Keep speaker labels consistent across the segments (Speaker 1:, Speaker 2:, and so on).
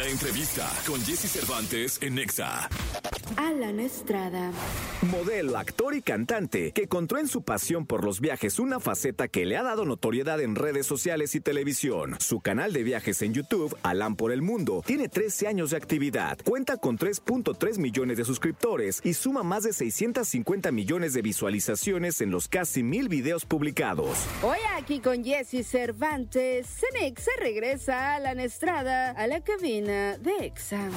Speaker 1: La entrevista con Jesse Cervantes en Nexa.
Speaker 2: Alan Estrada.
Speaker 3: Modelo, actor y cantante que encontró en su pasión por los viajes una faceta que le ha dado notoriedad en redes sociales y televisión. Su canal de viajes en YouTube, Alan por el Mundo, tiene 13 años de actividad, cuenta con 3.3 millones de suscriptores y suma más de 650 millones de visualizaciones en los casi mil videos publicados.
Speaker 2: Hoy aquí con Jesse Cervantes, Cenex se regresa a Alan Estrada a la cabina de Exa.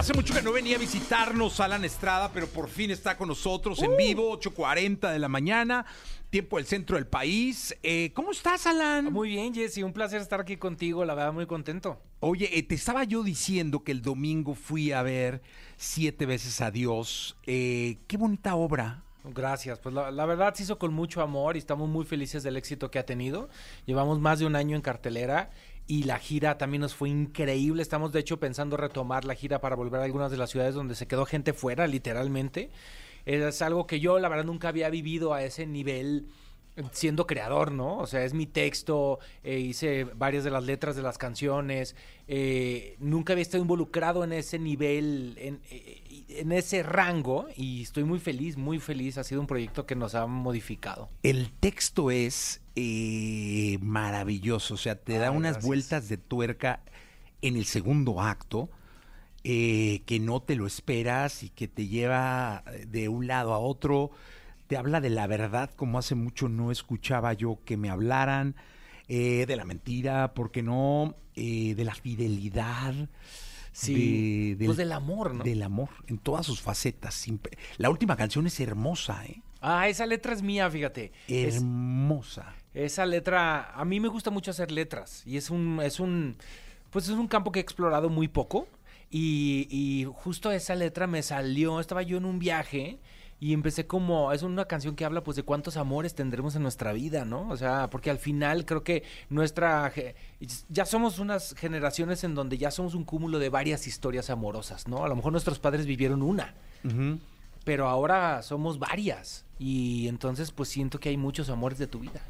Speaker 4: Hace mucho que no venía a visitarnos Alan Estrada, pero por fin está con nosotros en vivo, 8.40 de la mañana, tiempo del centro del país. Eh, ¿Cómo estás, Alan?
Speaker 5: Muy bien, Jesse, un placer estar aquí contigo, la verdad, muy contento.
Speaker 4: Oye, eh, te estaba yo diciendo que el domingo fui a ver siete veces a Dios. Eh, qué bonita obra.
Speaker 5: Gracias, pues la, la verdad se hizo con mucho amor y estamos muy felices del éxito que ha tenido. Llevamos más de un año en cartelera y la gira también nos fue increíble. Estamos de hecho pensando retomar la gira para volver a algunas de las ciudades donde se quedó gente fuera, literalmente. Es algo que yo la verdad nunca había vivido a ese nivel siendo creador, ¿no? O sea, es mi texto, eh, hice varias de las letras de las canciones, eh, nunca había estado involucrado en ese nivel, eh, en ese rango, y estoy muy feliz, muy feliz. Ha sido un proyecto que nos ha modificado.
Speaker 4: El texto es eh, maravilloso, o sea, te da
Speaker 5: Ay,
Speaker 4: unas
Speaker 5: gracias.
Speaker 4: vueltas de tuerca en el segundo acto eh, que no te lo esperas y que te lleva de un lado a otro. Te habla de la verdad, como hace mucho no escuchaba yo que me hablaran, eh, de la mentira, porque no, Eh, de la fidelidad.
Speaker 5: Sí,
Speaker 4: de-
Speaker 5: pues del amor, ¿no?
Speaker 4: Del amor, en todas sus facetas. La última canción es hermosa, ¿eh?
Speaker 5: Ah, esa letra es mía, fíjate. Es-
Speaker 4: Hermosa.
Speaker 5: Esa letra, a mí me gusta mucho hacer letras y es un, es un, pues es un campo que he explorado muy poco y, y justo esa letra me salió, estaba yo en un viaje y empecé como, es una canción que habla pues de cuántos amores tendremos en nuestra vida, ¿no? O sea, porque al final creo que nuestra, ya somos unas generaciones en donde ya somos un cúmulo de varias historias amorosas, ¿no? A lo mejor nuestros padres vivieron una pero ahora somos varias y entonces pues siento que hay muchos amores de tu vida.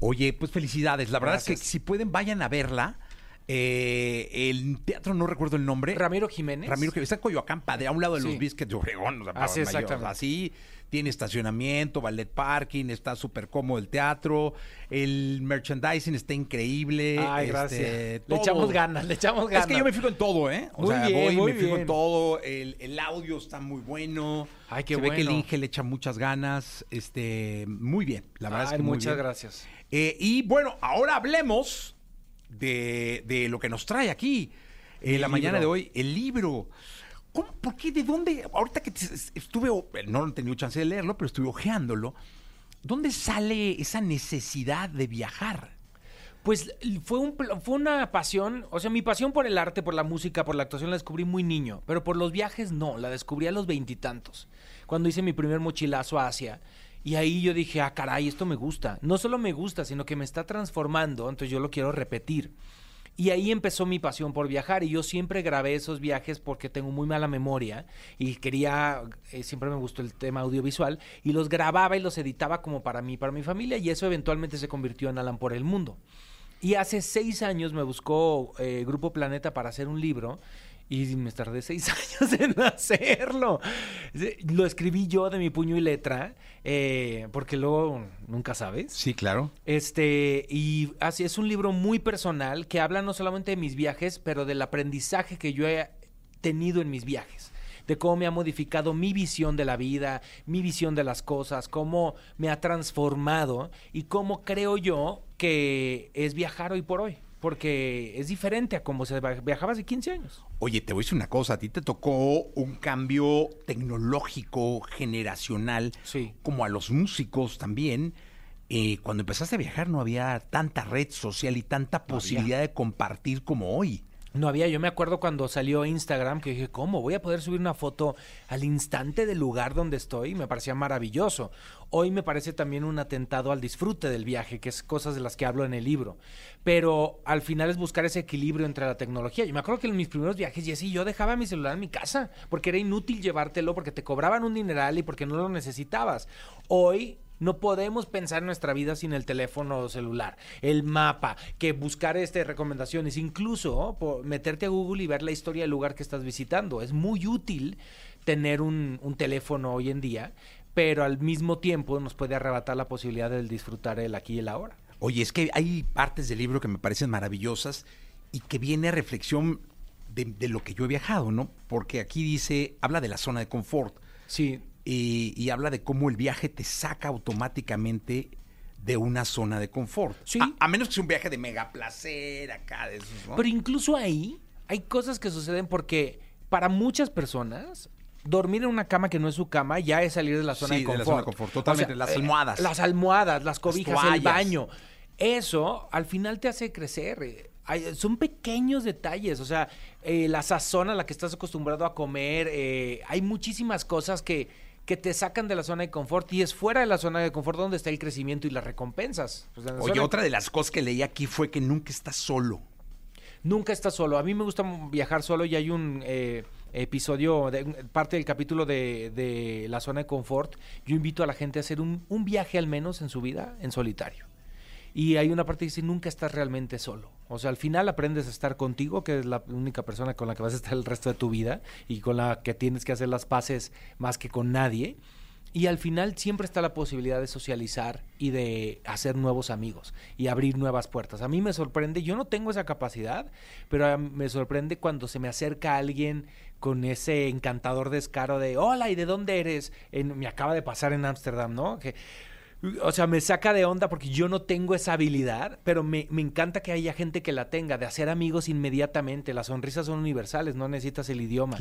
Speaker 4: Oye, pues felicidades. La verdad es que si pueden, vayan a verla. Eh, el teatro, no recuerdo el nombre.
Speaker 5: Ramiro Jiménez.
Speaker 4: Ramiro Jiménez. Está en Coyoacán, padre, a un lado de los
Speaker 5: Sí.
Speaker 4: biscuits de Obregón. o sea,
Speaker 5: Así, exactamente.
Speaker 4: Así, tiene estacionamiento, ballet parking, está súper cómodo el teatro. El merchandising está increíble.
Speaker 5: Ay,
Speaker 4: este,
Speaker 5: gracias. Le
Speaker 4: todo.
Speaker 5: echamos ganas, le echamos ganas.
Speaker 4: Es que yo me fijo en todo, ¿eh? O
Speaker 5: Muy
Speaker 4: sea,
Speaker 5: bien,
Speaker 4: voy
Speaker 5: muy
Speaker 4: me fijo en todo. El, el audio está muy bueno.
Speaker 5: Ay, qué
Speaker 4: Se ve que el. Inge le echa muchas ganas. Este, muy bien. La verdad
Speaker 5: Ay,
Speaker 4: es que muy
Speaker 5: muchas
Speaker 4: bien.
Speaker 5: gracias.
Speaker 4: Eh, y bueno, ahora hablemos de, de lo que nos trae aquí en
Speaker 5: El
Speaker 4: la mañana de
Speaker 5: libro.
Speaker 4: hoy, el libro. ¿Cómo, ¿Por qué? ¿De dónde? Ahorita que estuve, no he tenido chance de leerlo, pero estuve hojeándolo. ¿Dónde sale esa necesidad de viajar?
Speaker 5: Pues fue, un, fue una pasión, o sea, mi pasión por el arte, por la música, por la actuación la descubrí muy niño, pero por los viajes no, la descubrí a los veintitantos, cuando hice mi primer mochilazo a Asia. Y ahí yo dije, ah, caray, esto me gusta. No solo me gusta, sino que me está transformando, entonces yo lo quiero repetir. Y ahí empezó mi pasión por viajar y yo siempre grabé esos viajes porque tengo muy mala memoria y quería, eh, siempre me gustó el tema audiovisual y los grababa y los editaba como para mí, para mi familia y eso eventualmente se convirtió en Alan por el Mundo. Y hace seis años me buscó eh, Grupo Planeta para hacer un libro y me tardé seis años en hacerlo. Lo escribí yo de mi puño y letra, eh, porque luego nunca sabes.
Speaker 4: Sí, claro.
Speaker 5: Este, y así es un libro muy personal que habla no solamente de mis viajes, pero del aprendizaje que yo he tenido en mis viajes. De cómo me ha modificado mi visión de la vida, mi visión de las cosas, cómo me ha transformado y cómo creo yo que es viajar hoy por hoy. Porque es diferente a como se viajaba hace 15 años.
Speaker 4: Oye, te voy a decir una cosa, a ti te tocó un cambio tecnológico, generacional,
Speaker 5: Sí.
Speaker 4: como a los músicos también. Eh, cuando empezaste a viajar no había tanta red social y tanta posibilidad de compartir como hoy.
Speaker 5: No había, yo me acuerdo cuando salió Instagram que dije, ¿cómo? Voy a poder subir una foto al instante del lugar donde estoy. Me parecía maravilloso. Hoy me parece también un atentado al disfrute del viaje, que es cosas de las que hablo en el libro. Pero al final es buscar ese equilibrio entre la tecnología. Yo me acuerdo que en mis primeros viajes, Jessy, yo dejaba mi celular en mi casa porque era inútil llevártelo, porque te cobraban un dineral y porque no lo necesitabas. Hoy no podemos pensar en nuestra vida sin el teléfono celular, el mapa, que buscar este recomendaciones, incluso por meterte a Google y ver la historia del lugar que estás visitando. Es muy útil tener un, un teléfono hoy en día, pero al mismo tiempo nos puede arrebatar la posibilidad de disfrutar el aquí y el ahora.
Speaker 4: Oye, es que hay partes del libro que me parecen maravillosas y que viene a reflexión de, de lo que yo he viajado, ¿no? Porque aquí dice, habla de la zona de confort.
Speaker 5: Sí,
Speaker 4: y, y habla de cómo el viaje te saca automáticamente de una zona de confort.
Speaker 5: Sí.
Speaker 4: A, a menos que sea un viaje de mega placer acá, de esos, ¿no?
Speaker 5: Pero incluso ahí hay cosas que suceden porque para muchas personas dormir en una cama que no es su cama ya es salir de la zona
Speaker 4: Sí,
Speaker 5: de
Speaker 4: de la
Speaker 5: confort.
Speaker 4: zona de confort, totalmente, las almohadas.
Speaker 5: Las almohadas, las cobijas, el baño. Eso al final te hace crecer. eh. Hay- son pequeños detalles, o sea, eh, la sazón a la que estás acostumbrado a comer, eh, hay muchísimas cosas que, que te sacan de la zona de confort y es fuera de la zona de confort donde está el crecimiento y las recompensas. Pues, la
Speaker 4: Oye,
Speaker 5: zona-
Speaker 4: otra de las cosas que leí aquí fue que nunca estás solo.
Speaker 5: Nunca estás solo. A mí me gusta viajar solo y hay un eh, episodio, de, parte del capítulo de, de la zona de confort. Yo invito a la gente a hacer un, un viaje al menos en su vida en solitario. Y hay una parte que dice, nunca estás realmente solo. O sea, al final aprendes a estar contigo, que es la única persona con la que vas a estar el resto de tu vida y con la que tienes que hacer las paces más que con nadie. Y al final siempre está la posibilidad de socializar y de hacer nuevos amigos y abrir nuevas puertas. A mí me sorprende, yo no tengo esa capacidad, pero ah, me sorprende cuando se me acerca alguien con ese encantador descaro de, hola, ¿y de dónde eres? En- me acaba de pasar en Ámsterdam, ¿no? Que, o sea, me saca de onda porque yo no tengo esa habilidad, pero me, me encanta que haya gente que la tenga, de hacer amigos inmediatamente. Las sonrisas son universales, no necesitas el idioma.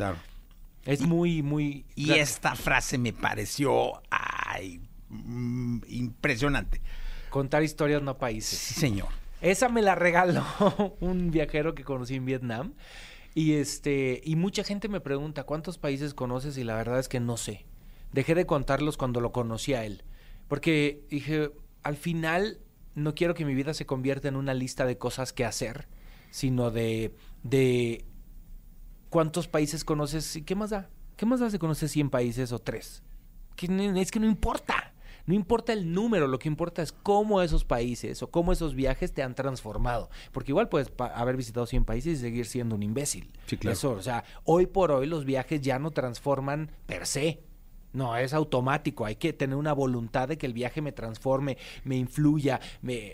Speaker 5: Es muy, muy...
Speaker 4: Y esta frase me pareció ay, mm, impresionante.
Speaker 5: Contar historias, no países.
Speaker 4: Sí, señor.
Speaker 5: Esa me la regaló un viajero que conocí en Vietnam. Y este, y mucha gente me pregunta cuántos países conoces y la verdad es que no sé. Dejé de contarlos cuando lo conocí a él. Porque dije, al final no quiero que mi vida se convierta en una lista de cosas que hacer, sino de, de cuántos países conoces y qué más da. ¿Qué más da si conoces 100 países o 3? Que no- es que no importa. No importa el número, lo que importa es cómo esos países o cómo esos viajes te han transformado. Porque igual puedes haber visitado 100 países y seguir siendo un imbécil.
Speaker 4: Sí, claro.
Speaker 5: Eso, o sea, hoy por hoy los viajes ya no transforman per se. No, es automático. Hay que tener una voluntad de que el viaje me transforme, me influya, me...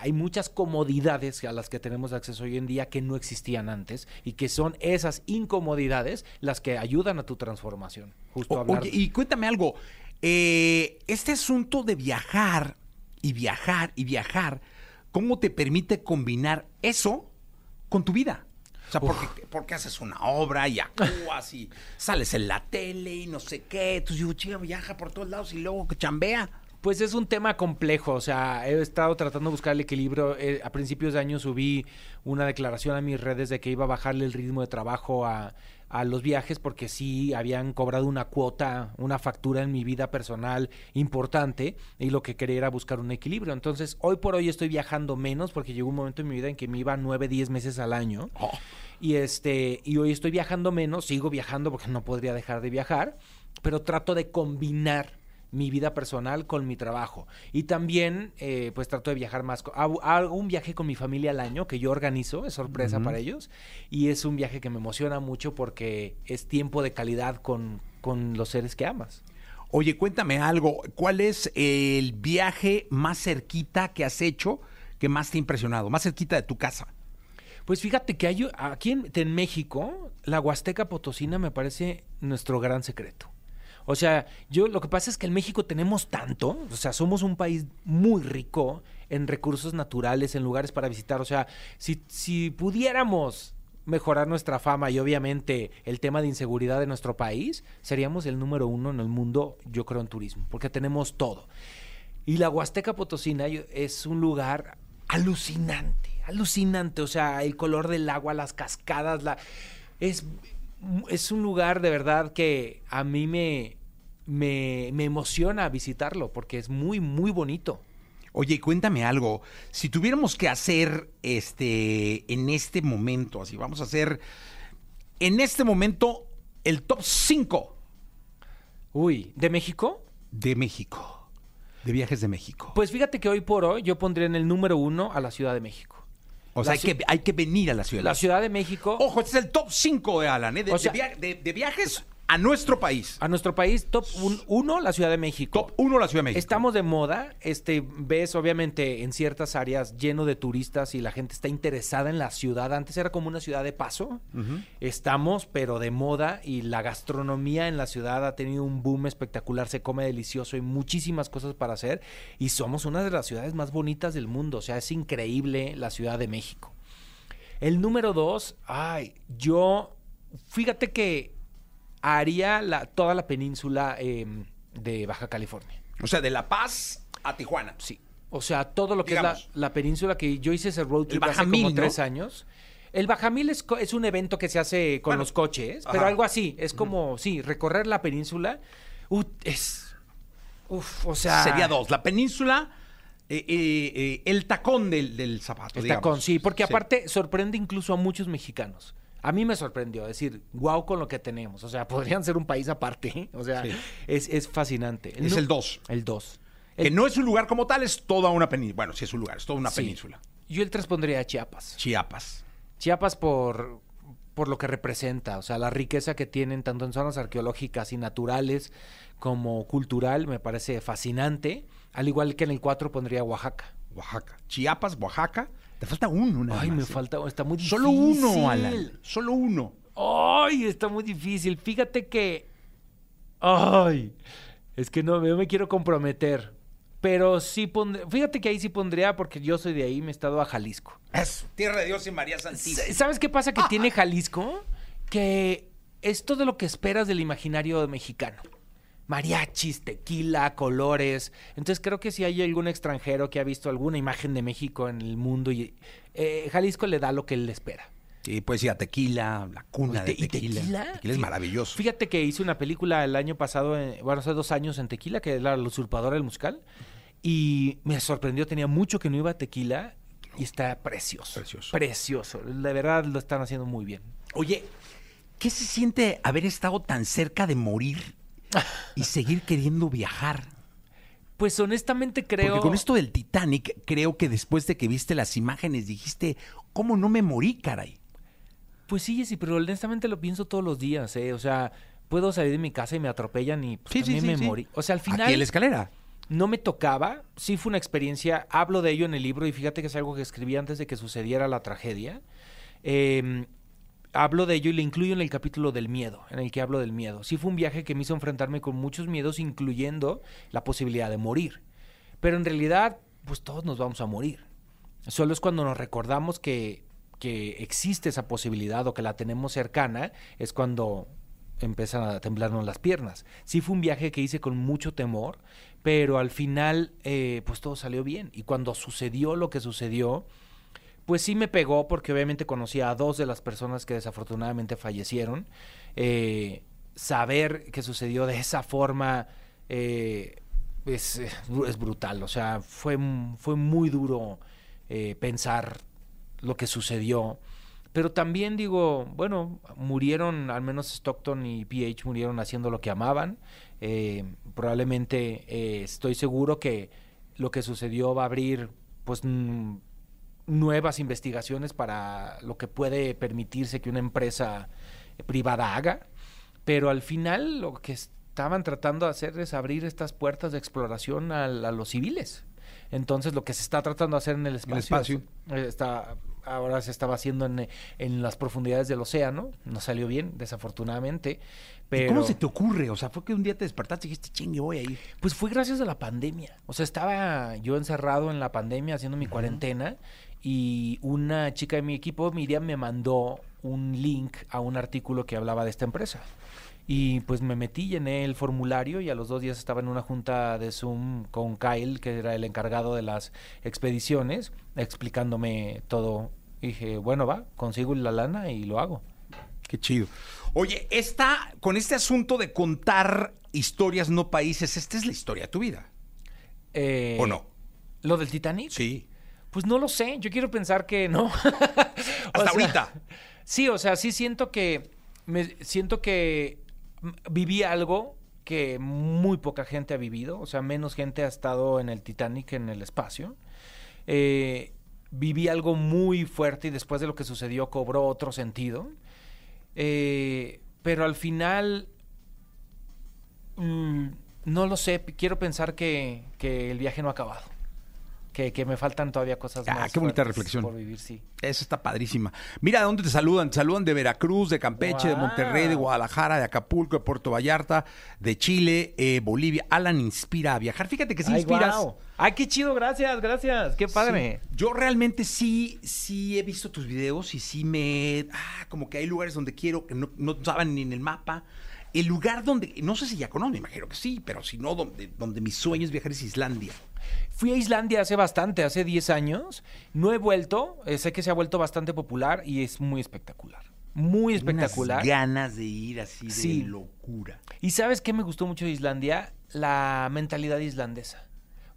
Speaker 5: Hay muchas comodidades a las que tenemos acceso hoy en día que no existían antes y que son esas incomodidades las que ayudan a tu transformación. Justo
Speaker 4: O-
Speaker 5: hablar
Speaker 4: oye, y cuéntame algo. eh, este asunto de viajar y viajar y viajar, ¿cómo te permite combinar eso con tu vida? O sea, porque, porque haces una obra y actúas y sales en la tele y no sé qué. Entonces digo, chica, viaja por todos lados y luego que chambea.
Speaker 5: Pues es un tema complejo, o sea, he estado tratando de buscar el equilibrio. Eh, a principios de año subí una declaración a mis redes de que iba a bajarle el ritmo de trabajo a, a los viajes porque sí habían cobrado una cuota, una factura en mi vida personal importante y lo que quería era buscar un equilibrio. Entonces, hoy por hoy estoy viajando menos porque llegó un momento en mi vida en que me iba nueve, diez meses al año. Y este, y hoy estoy viajando menos, sigo viajando porque no podría dejar de viajar, pero trato de combinar mi vida personal con mi trabajo. Y también, eh, pues trato de viajar más. hago un viaje con mi familia al año que yo organizo, es sorpresa para ellos. Y es un viaje que me emociona mucho porque es tiempo de calidad con, con los seres que amas.
Speaker 4: Oye, cuéntame algo. ¿Cuál es el viaje más cerquita que has hecho que más te ha impresionado? Más cerquita de tu casa.
Speaker 5: Pues fíjate que hay, aquí en, en México, la Huasteca Potosina me parece nuestro gran secreto. O sea, yo lo que pasa es que en México tenemos tanto, o sea, somos un país muy rico en recursos naturales, en lugares para visitar. O sea, si, si pudiéramos mejorar nuestra fama y obviamente el tema de inseguridad de nuestro país, seríamos el número uno en el mundo, yo creo, en turismo, porque tenemos todo. Y la Huasteca Potosina es un lugar alucinante, alucinante, o sea, el color del agua, las cascadas, la es es un lugar de verdad que a mí me me, me emociona visitarlo porque es muy muy bonito.
Speaker 4: Oye, cuéntame algo. Si tuviéramos que hacer este en este momento, así vamos a hacer en este momento el top 5
Speaker 5: Uy, ¿de México?
Speaker 4: de México, de viajes de México.
Speaker 5: Pues fíjate que hoy por hoy yo pondría en el número uno a la Ciudad de México.
Speaker 4: O sea, hay que, hay que venir a la ciudad.
Speaker 5: La Ciudad de México,
Speaker 4: Ojo, este es el top 5 de Alan, ¿eh? de,
Speaker 5: O sea-
Speaker 4: de via- de- de viajes a nuestro país.
Speaker 5: a nuestro país, top 1, la Ciudad de México.
Speaker 4: Top 1 la Ciudad de México.
Speaker 5: Estamos de moda, este, ves obviamente en ciertas áreas lleno de turistas y la gente está interesada en la ciudad. Antes era como una ciudad de paso. Estamos, pero de moda y la gastronomía en la ciudad ha tenido un boom espectacular. Se come delicioso y muchísimas cosas para hacer. Y somos una de las ciudades más bonitas del mundo. O sea, es increíble la Ciudad de México. El número dos, ay, yo, fíjate que haría la, toda la península em, de Baja California.
Speaker 4: O sea, de La Paz a Tijuana.
Speaker 5: Sí. O sea, todo lo que
Speaker 4: Digamos.
Speaker 5: es la, la península que yo hice ese road trip hace como
Speaker 4: ¿no?
Speaker 5: tres años. El Bajamil es, es un evento que se hace con
Speaker 4: Bueno,
Speaker 5: los coches, pero algo así. Es como, sí, recorrer la península. uh, es. Uf, o sea.
Speaker 4: Sería dos. La península, eh, eh, eh, el tacón del, del zapato.
Speaker 5: El
Speaker 4: digamos.
Speaker 5: tacón, sí, porque aparte sorprende incluso a muchos mexicanos. A mí me sorprendió decir, wow con lo que tenemos. O sea, podrían ser un país aparte. O sea,
Speaker 4: Sí.
Speaker 5: es, es fascinante.
Speaker 4: Es el dos.
Speaker 5: El 2.
Speaker 4: Que no es un lugar como tal, es toda una península. Bueno, sí es un lugar, es toda una
Speaker 5: Sí.
Speaker 4: península.
Speaker 5: Yo el 3 pondría Chiapas.
Speaker 4: Chiapas.
Speaker 5: Chiapas por, por lo que representa, o sea, la riqueza que tienen tanto en zonas arqueológicas y naturales como cultural me parece fascinante. Al igual que en el 4 pondría Oaxaca.
Speaker 4: Oaxaca. Chiapas, Oaxaca. Te falta uno, nada
Speaker 5: Ay, me
Speaker 4: ¿eh?
Speaker 5: falta, está muy difícil.
Speaker 4: Solo uno, Alan. Solo uno.
Speaker 5: Ay, está muy difícil. Fíjate que. Ay, es que no, no me quiero comprometer. Pero sí pondría. Fíjate que ahí sí pondría, porque yo soy de ahí, me he estado a Jalisco.
Speaker 4: Es tierra de Dios y María Santísima.
Speaker 5: ¿Sabes qué pasa que tiene Jalisco? Que es todo lo que esperas del imaginario mexicano. Mariachis, tequila, colores. Entonces creo que si hay algún extranjero que ha visto alguna imagen de México en el mundo, y eh, Jalisco le da lo que él espera.
Speaker 4: Sí, puedes ir a Tequila, la cuna de
Speaker 5: ¿Y te- y
Speaker 4: tequila.
Speaker 5: tequila?
Speaker 4: Tequila es maravilloso.
Speaker 5: Fíjate que hice una película el año pasado, eh, bueno, hace dos años en Tequila, que era La usurpadora del musical. Y me sorprendió, tenía mucho que no iba a Tequila y está precioso.
Speaker 4: Precioso.
Speaker 5: Precioso. De verdad lo están haciendo muy bien.
Speaker 4: Oye, ¿qué se siente haber estado tan cerca de morir y seguir queriendo viajar?
Speaker 5: Pues honestamente creo.
Speaker 4: Porque con esto del Titanic, creo que después de que viste las imágenes dijiste, ¿cómo no me morí, caray?
Speaker 5: Pues sí, Jessy, pero honestamente lo pienso todos los días, ¿eh? O sea, puedo salir de mi casa y me atropellan y pues,
Speaker 4: Sí, sí,
Speaker 5: también
Speaker 4: sí,
Speaker 5: me
Speaker 4: sí.
Speaker 5: morí. O sea, al final.
Speaker 4: Aquí en la escalera.
Speaker 5: no me tocaba, sí fue una experiencia, hablo de ello en el libro y fíjate que es algo que escribí antes de que sucediera la tragedia. Eh, hablo de ello y lo incluyo en el capítulo del miedo, en el que hablo del miedo. Sí fue un viaje que me hizo enfrentarme con muchos miedos, incluyendo la posibilidad de morir. Pero en realidad, pues todos nos vamos a morir. Solo es cuando nos recordamos que, que existe esa posibilidad o que la tenemos cercana, es cuando empiezan a temblarnos las piernas. Sí fue un viaje que hice con mucho temor, pero al final, eh, pues todo salió bien. Y cuando sucedió lo que sucedió, pues sí me pegó porque obviamente conocía a dos de las personas que desafortunadamente fallecieron. Eh, saber que sucedió de esa forma eh, es, es brutal. O sea, fue, fue muy duro eh, pensar lo que sucedió. Pero también digo, bueno, murieron, al menos Stockton y PH murieron haciendo lo que amaban. Eh, probablemente eh, estoy seguro que lo que sucedió va a abrir pues mm, nuevas investigaciones para lo que puede permitirse que una empresa privada haga. Pero al final lo que estaban tratando de hacer es abrir estas puertas de exploración a, a los civiles. Entonces lo que se está tratando de hacer en el espacio,
Speaker 4: espacio.
Speaker 5: eh, está ahora se estaba haciendo en, en las profundidades del océano, no salió bien, desafortunadamente. Pero,
Speaker 4: ¿Y ¿Cómo se te ocurre? O sea, fue que un día te despertaste y dijiste, chingue, voy a ir.
Speaker 5: Pues fue gracias a la pandemia. O sea, estaba yo encerrado en la pandemia haciendo mi cuarentena y una chica de mi equipo, Miriam, me mandó un link a un artículo que hablaba de esta empresa. Y pues me metí, llené el formulario y a los dos días estaba en una junta de Zoom con Kyle, que era el encargado de las expediciones, explicándome todo. Y dije, bueno, va, consigo la lana y lo hago.
Speaker 4: Qué chido. Oye, esta, con este asunto de contar historias, no países, esta es la historia de tu vida.
Speaker 5: Eh,
Speaker 4: ¿O no?
Speaker 5: ¿Lo del Titanic?
Speaker 4: Sí.
Speaker 5: Pues no lo sé, yo quiero pensar que no.
Speaker 4: Hasta
Speaker 5: sea,
Speaker 4: ahorita.
Speaker 5: Sí, o sea, sí siento que me siento que viví algo que muy poca gente ha vivido, o sea, menos gente ha estado en el Titanic en el espacio. Eh, viví algo muy fuerte y después de lo que sucedió cobró otro sentido. Eh, pero al final, mm, no lo sé, quiero pensar que, que el viaje no ha acabado. Que, que me faltan todavía cosas
Speaker 4: Ah,
Speaker 5: más.
Speaker 4: qué bonita reflexión.
Speaker 5: Por vivir, sí.
Speaker 4: Esa está padrísima. Mira de dónde te saludan. Te saludan de Veracruz, de Campeche, de. Monterrey, de Guadalajara, de Acapulco, de Puerto Vallarta, de Chile, eh, Bolivia. Alan inspira a viajar. Fíjate que sí
Speaker 5: Ay,
Speaker 4: inspiras.
Speaker 5: Ay, qué chido, gracias, gracias. Qué padre.
Speaker 4: Sí. Yo realmente sí, sí he visto tus videos y sí me... Ah, como que hay lugares donde quiero, que no, no estaban ni en el mapa. El lugar donde, no sé si ya conozco, me imagino que sí, pero si no, donde, donde mi sueño es viajar es Islandia.
Speaker 5: Fui a Islandia hace bastante, hace 10 años. No he vuelto, eh, sé que se ha vuelto bastante popular y es muy espectacular. Muy espectacular.
Speaker 4: Unas ganas de ir así de
Speaker 5: Sí.
Speaker 4: locura.
Speaker 5: ¿Y sabes qué me gustó mucho de Islandia? La mentalidad islandesa.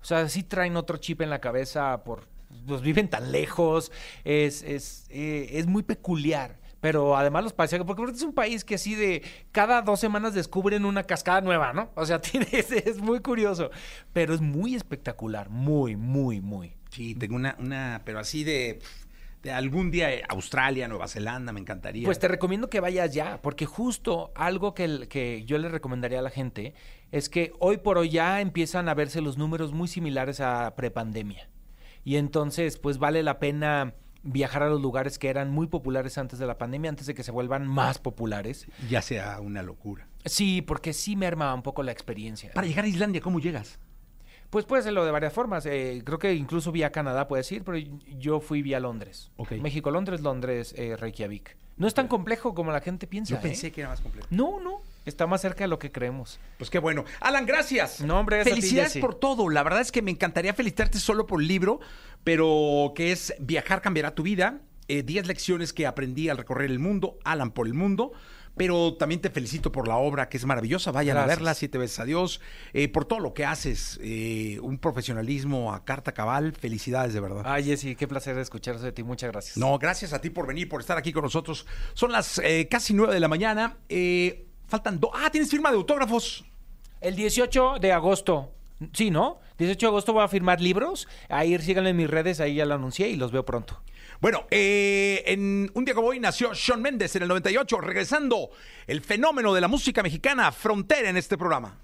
Speaker 5: O sea, sí traen otro chip en la cabeza por... Pues viven tan lejos, es, es, eh, es muy peculiar. Pero además los paisajes, porque es un país que así de cada dos semanas descubren una cascada nueva, ¿no? O sea, tiene, es, es muy curioso, pero es muy espectacular, muy, muy, muy.
Speaker 4: Sí, tengo una, una, pero así de, de algún día eh, Australia, Nueva Zelanda, me encantaría.
Speaker 5: Pues te recomiendo que vayas ya, porque justo algo que, que yo le recomendaría a la gente es que hoy por hoy ya empiezan a verse los números muy similares a prepandemia. Y entonces, pues vale la pena viajar a los lugares que eran muy populares antes de la pandemia, antes de que se vuelvan más populares.
Speaker 4: ya sea una locura.
Speaker 5: Sí, porque sí merma un poco la experiencia.
Speaker 4: Para llegar a Islandia, ¿cómo llegas?
Speaker 5: Pues puede serlo de varias formas. eh, creo que incluso vía Canadá puedes ir, pero yo fui vía Londres.
Speaker 4: Ok.
Speaker 5: México, Londres, Londres, eh, Reykjavik. No es tan complejo como la gente piensa.
Speaker 4: Yo
Speaker 5: ¿eh?
Speaker 4: pensé que era más complejo.
Speaker 5: No, no. Está más cerca de lo que creemos.
Speaker 4: Pues qué bueno. Alan, gracias.
Speaker 5: No, hombre, ti,
Speaker 4: Felicidades por todo. La verdad es que me encantaría felicitarte solo por el libro, pero que es Viajar cambiará tu vida. eh, 10 lecciones que aprendí al recorrer el mundo. Alan por el mundo. Pero también te felicito por la obra, que es maravillosa. Vayan a verla, siete veces a Dios. eh, por todo lo que haces. eh, un profesionalismo a carta cabal. Felicidades, de verdad.
Speaker 5: Ay, Jessy, qué placer escuchar de ti. Muchas gracias.
Speaker 4: No, gracias a ti por venir, por estar aquí con nosotros. Son las eh, casi nueve de la mañana. eh, faltan dos. Ah, tienes firma de autógrafos.
Speaker 5: El 18 de agosto. Sí, ¿no? 18 de agosto voy a firmar libros. Ahí síganme en mis redes, ahí ya lo anuncié y los veo pronto.
Speaker 4: Bueno, eh, en un día como hoy nació Sean Méndez en el 98, regresando el fenómeno de la música mexicana, Frontera en este programa.